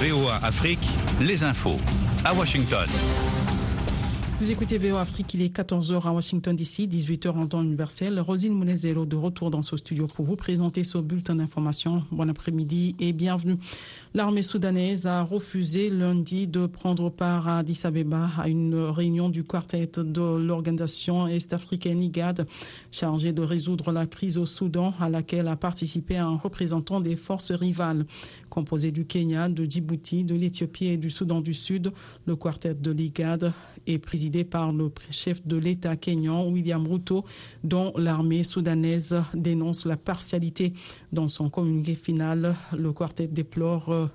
VOA Afrique, les infos. À Washington. Vous écoutez VOA Afrique, il est 14h à Washington DC, 18h en temps universel. Rosine Monezero de retour dans ce studio pour vous présenter ce bulletin d'information. Bon après-midi et bienvenue. L'armée soudanaise a refusé lundi de prendre part à Addis Abeba à une réunion du quartet de l'organisation est-africaine IGAD chargée de résoudre la crise au Soudan à laquelle a participé un représentant des forces rivales. Composé du Kenya, de Djibouti, de l'Éthiopie et du Soudan du Sud, le quartet de l'IGAD est présidé par le chef de l'État kenyan, William Ruto, dont l'armée soudanaise dénonce la partialité. Dans son communiqué final, le quartet déplore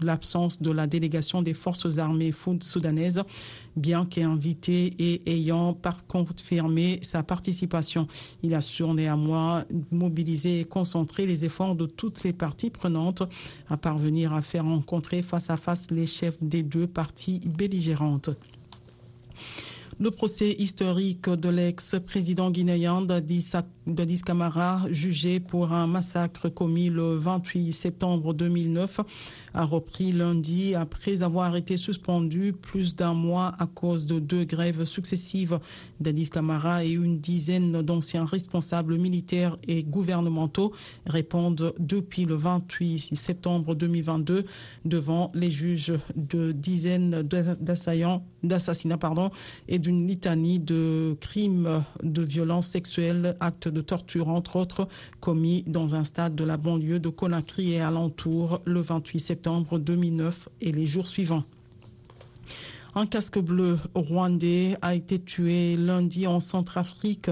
l'absence de la délégation des forces armées soudanaises, bien qu'invité et ayant par confirmé sa participation. Il assure néanmoins mobiliser et concentrer les efforts de toutes les parties prenantes à parvenir à faire rencontrer face à face les chefs des deux parties belligérantes. Le procès historique de l'ex-président guinéen Dadis Camara, jugé pour un massacre commis le 28 septembre 2009, a repris lundi après avoir été suspendu plus d'un mois à cause de deux grèves successives. Dadis Camara et une dizaine d'anciens responsables militaires et gouvernementaux répondent depuis le 28 septembre 2022 devant les juges de dizaines d'assaillants, d'assassinats pardon, et d'une litanie de crimes de violence sexuelle, actes de torture entre autres, commis dans un stade de la banlieue de Conakry et alentour le 28 septembre 2009 et les jours suivants. Un casque bleu rwandais a été tué lundi en Centrafrique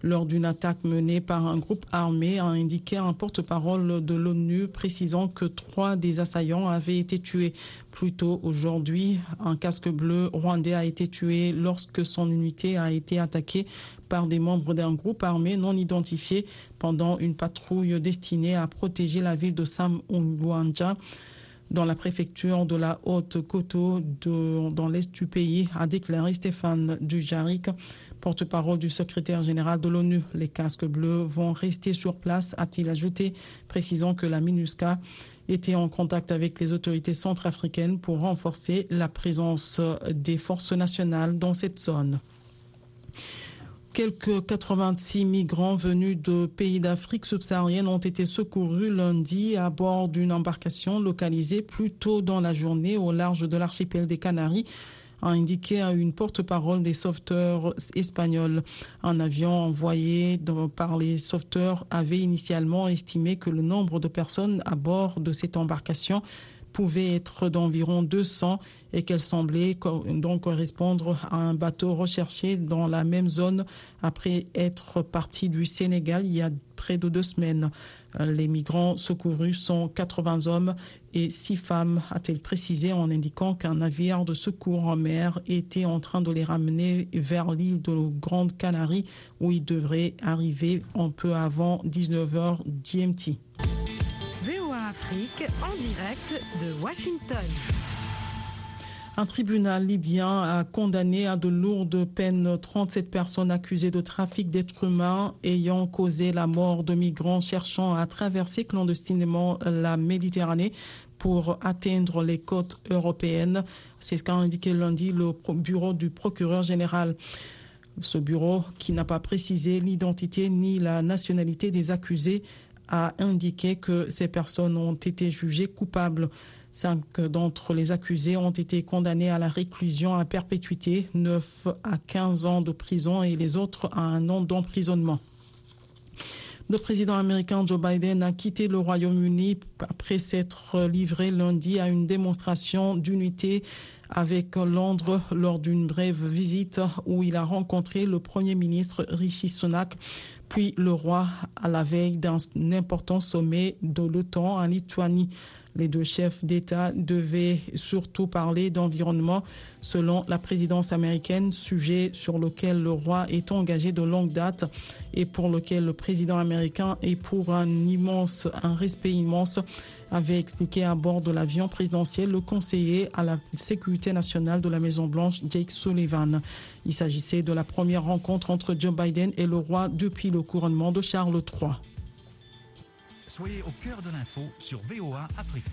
lors d'une attaque menée par un groupe armé, a indiqué un porte-parole de l'ONU précisant que trois des assaillants avaient été tués. Plus tôt aujourd'hui, un casque bleu rwandais a été tué lorsque son unité a été attaquée par des membres d'un groupe armé non identifié pendant une patrouille destinée à protéger la ville de Sam dans la préfecture de la Haute-Coteau dans l'est du pays, a déclaré Stéphane Dujaric, porte-parole du secrétaire général de l'ONU. Les casques bleus vont rester sur place, a-t-il ajouté, précisant que la MINUSCA était en contact avec les autorités centrafricaines pour renforcer la présence des forces nationales dans cette zone. Quelques 86 migrants venus de pays d'Afrique subsaharienne ont été secourus lundi à bord d'une embarcation localisée plus tôt dans la journée au large de l'archipel des Canaries a indiqué à une porte-parole des sauveteurs espagnols. Un avion envoyé par les sauveteurs avait initialement estimé que le nombre de personnes à bord de cette embarcation pouvait être d'environ 200 et qu'elle semblait donc correspondre à un bateau recherché dans la même zone après être parti du Sénégal il y a près de deux semaines. Les migrants secourus sont 80 hommes et 6 femmes, a-t-elle précisé en indiquant qu'un navire de secours en mer était en train de les ramener vers l'île de Grande Canarie où ils devraient arriver un peu avant 19h GMT. En direct de Washington. Un tribunal libyen a condamné à de lourdes peines 37 personnes accusées de trafic d'êtres humains ayant causé la mort de migrants cherchant à traverser clandestinement la Méditerranée pour atteindre les côtes européennes. C'est ce qu'a indiqué lundi le bureau du procureur général. Ce bureau, qui n'a pas précisé l'identité ni la nationalité des accusés, a indiqué que ces personnes ont été jugées coupables. Cinq d'entre les accusés ont été condamnés à la réclusion à perpétuité, 9 à 15 ans de prison et les autres à un an d'emprisonnement. Le président américain Joe Biden a quitté le Royaume-Uni après s'être livré lundi à une démonstration d'unité avec Londres lors d'une brève visite où il a rencontré le Premier ministre Rishi Sunak puis le roi à la veille d'un important sommet de l'OTAN en Lituanie. Les deux chefs d'État devaient surtout parler d'environnement selon la présidence américaine, sujet sur lequel le roi est engagé de longue date et pour lequel le président américain éprouve un immense, un respect immense, avait expliqué à bord de l'avion présidentiel le conseiller à la sécurité nationale de la Maison Blanche, Jake Sullivan. Il s'agissait de la première rencontre entre Joe Biden et le roi depuis le couronnement de Charles III. Soyez au cœur de l'info sur VOA Afrique.